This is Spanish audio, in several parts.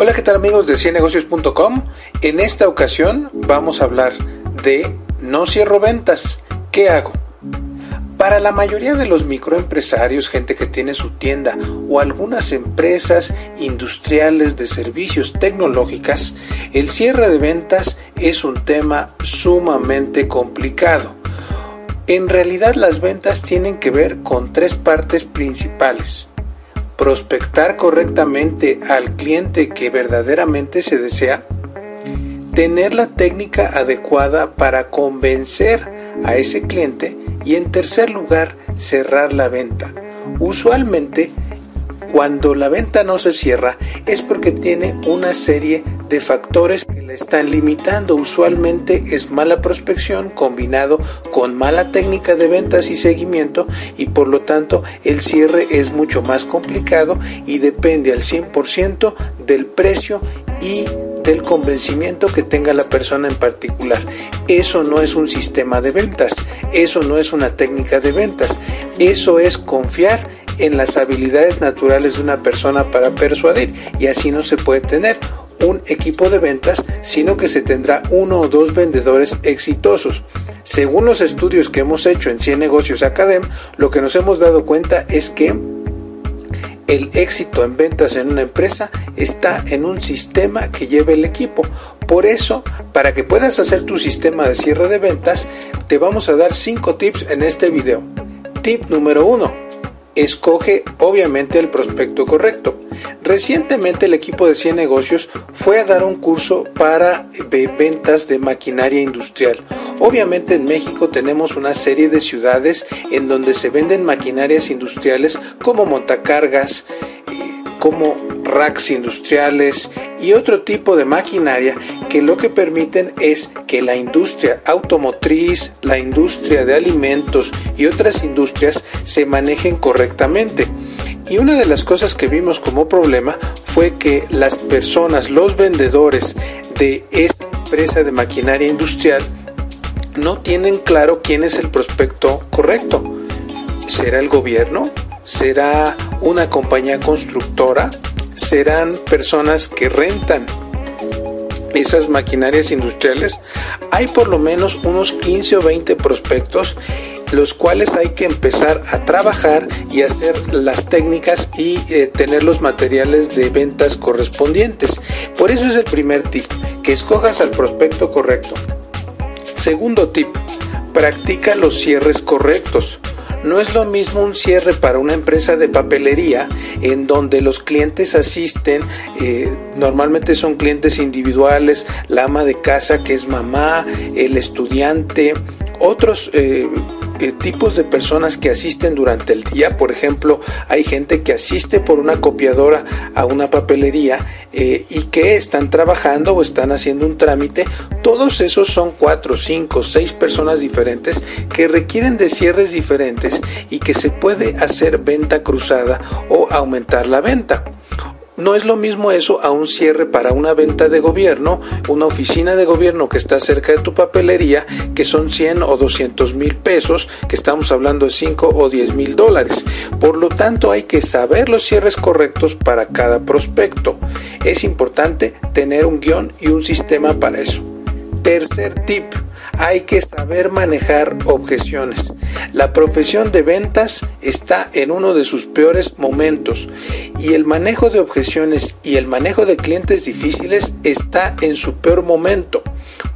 Hola, ¿qué tal amigos de ciennegocios.com? En esta ocasión vamos a hablar de no cierro ventas, ¿qué hago? Para la mayoría de los microempresarios, gente que tiene su tienda o algunas empresas industriales de servicios tecnológicas, el cierre de ventas es un tema sumamente complicado. En realidad las ventas tienen que ver con tres partes principales. Prospectar correctamente al cliente que verdaderamente se desea. Tener la técnica adecuada para convencer a ese cliente y en tercer lugar, cerrar la venta. Usualmente, cuando la venta no se cierra es porque tiene una serie de factores la están limitando. Usualmente es mala prospección combinado con mala técnica de ventas y seguimiento y por lo tanto el cierre es mucho más complicado y depende al 100% del precio y del convencimiento que tenga la persona en particular. Eso no es un sistema de ventas, eso no es una técnica de ventas, eso es confiar en las habilidades naturales de una persona para persuadir y así no se puede tener un equipo de ventas, sino que se tendrá uno o dos vendedores exitosos. Según los estudios que hemos hecho en 100 Negocios Academ, lo que nos hemos dado cuenta es que el éxito en ventas en una empresa está en un sistema que lleve el equipo. Por eso, para que puedas hacer tu sistema de cierre de ventas, te vamos a dar 5 tips en este video. Tip número 1. Escoge obviamente el prospecto correcto. Recientemente el equipo de 100 negocios fue a dar un curso para ventas de maquinaria industrial. Obviamente en México tenemos una serie de ciudades en donde se venden maquinarias industriales como montacargas, eh, como racks industriales y otro tipo de maquinaria que lo que permiten es que la industria automotriz, la industria de alimentos y otras industrias se manejen correctamente. Y una de las cosas que vimos como problema fue que las personas, los vendedores de esta empresa de maquinaria industrial, no tienen claro quién es el prospecto correcto. ¿Será el gobierno? ¿Será una compañía constructora? ¿Serán personas que rentan esas maquinarias industriales? Hay por lo menos unos 15 o 20 prospectos los cuales hay que empezar a trabajar y hacer las técnicas y eh, tener los materiales de ventas correspondientes. Por eso es el primer tip, que escojas al prospecto correcto. Segundo tip, practica los cierres correctos. No es lo mismo un cierre para una empresa de papelería en donde los clientes asisten, eh, normalmente son clientes individuales, la ama de casa que es mamá, el estudiante, otros eh, tipos de personas que asisten durante el día. Por ejemplo, hay gente que asiste por una copiadora a una papelería eh, y que están trabajando o están haciendo un trámite. Todos esos son cuatro, cinco, seis personas diferentes que requieren de cierres diferentes y que se puede hacer venta cruzada o aumentar la venta. No es lo mismo eso a un cierre para una venta de gobierno, una oficina de gobierno que está cerca de tu papelería, que son 100 o 200 mil pesos, que estamos hablando de 5 o 10 mil dólares. Por lo tanto, hay que saber los cierres correctos para cada prospecto. Es importante tener un guion y un sistema para eso. Tercer tip hay que saber manejar objeciones. La profesión de ventas está en uno de sus peores momentos y el manejo de objeciones y el manejo de clientes difíciles está en su peor momento.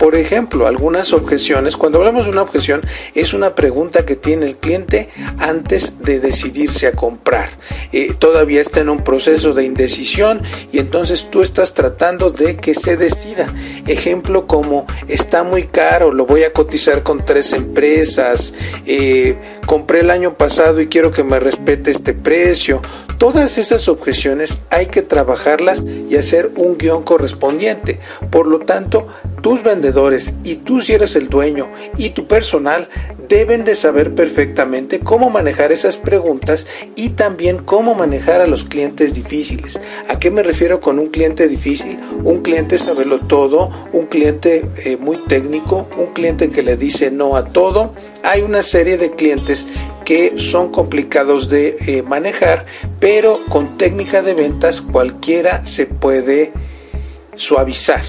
Por ejemplo, algunas objeciones, cuando hablamos de una objeción, es una pregunta que tiene el cliente antes de decidirse a comprar. Eh, todavía está en un proceso de indecisión y entonces tú estás tratando de que se decida. Ejemplo como está muy caro, lo voy a cotizar con tres empresas, eh, compré el año pasado y quiero que me respete este precio. Todas esas objeciones hay que trabajarlas y hacer un guion correspondiente. Por lo tanto, tus vendedores y tú si eres el dueño y tu personal deben de saber perfectamente cómo manejar esas preguntas y también cómo manejar a los clientes difíciles. ¿A qué me refiero con un cliente difícil? Un cliente saberlo todo, un cliente eh, muy técnico, un cliente que le dice no a todo. Hay una serie de clientes que son complicados de eh, manejar, pero con técnica de ventas cualquiera se puede suavizar.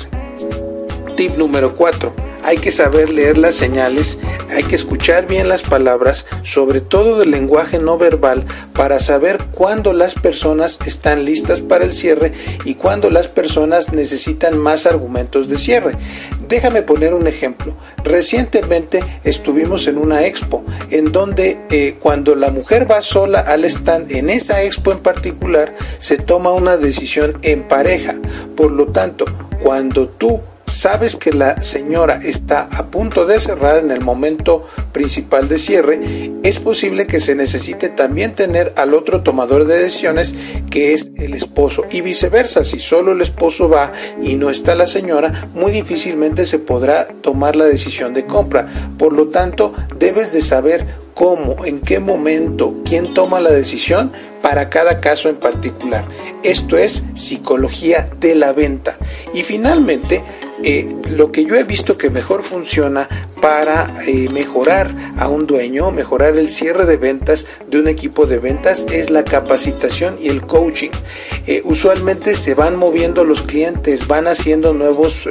Tip número 4 hay que saber leer las señales, hay que escuchar bien las palabras, sobre todo del lenguaje no verbal, para saber cuándo las personas están listas para el cierre y cuándo las personas necesitan más argumentos de cierre. Déjame poner un ejemplo. Recientemente estuvimos en una expo en donde eh, cuando la mujer va sola al stand, en esa expo en particular, se toma una decisión en pareja. Por lo tanto, cuando tú sabes que la señora está a punto de cerrar en el momento principal de cierre, es posible que se necesite también tener al otro tomador de decisiones que es el esposo y viceversa, si solo el esposo va y no está la señora, muy difícilmente se podrá tomar la decisión de compra. Por lo tanto, debes de saber cómo, en qué momento, quién toma la decisión para cada caso en particular. Esto es psicología de la venta. Y finalmente, eh, lo que yo he visto que mejor funciona para eh, mejorar a un dueño, mejorar el cierre de ventas de un equipo de ventas es la capacitación y el coaching. Eh, usualmente se van moviendo los clientes, van haciendo nuevos,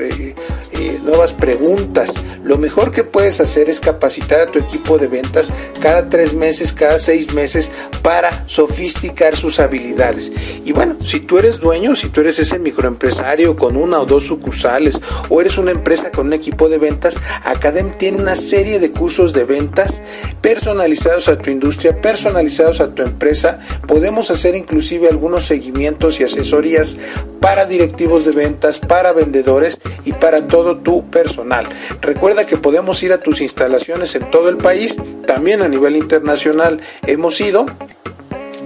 nuevas preguntas. Lo mejor que puedes hacer es capacitar a tu equipo de ventas cada tres meses, cada seis meses para sofisticar sus habilidades. Y bueno, si tú eres dueño, si tú eres ese microempresario con una o dos sucursales o eres una empresa con un equipo de ventas, Academ tiene una serie de cursos de ventas personalizados a tu industria, personalizados a tu empresa. Podemos hacer inclusive algunos seguimientos y asesorías para directivos de ventas, para vendedores y para tu personal. Recuerda que podemos ir a tus instalaciones en todo el país, también a nivel internacional hemos ido.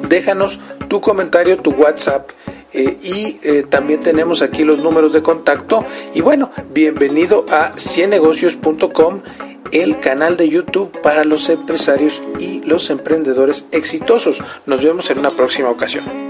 Déjanos tu comentario, tu WhatsApp eh, y eh, también tenemos aquí los números de contacto. Y bueno, bienvenido a ciennegocios.com, el canal de YouTube para los empresarios y los emprendedores exitosos. Nos vemos en una próxima ocasión.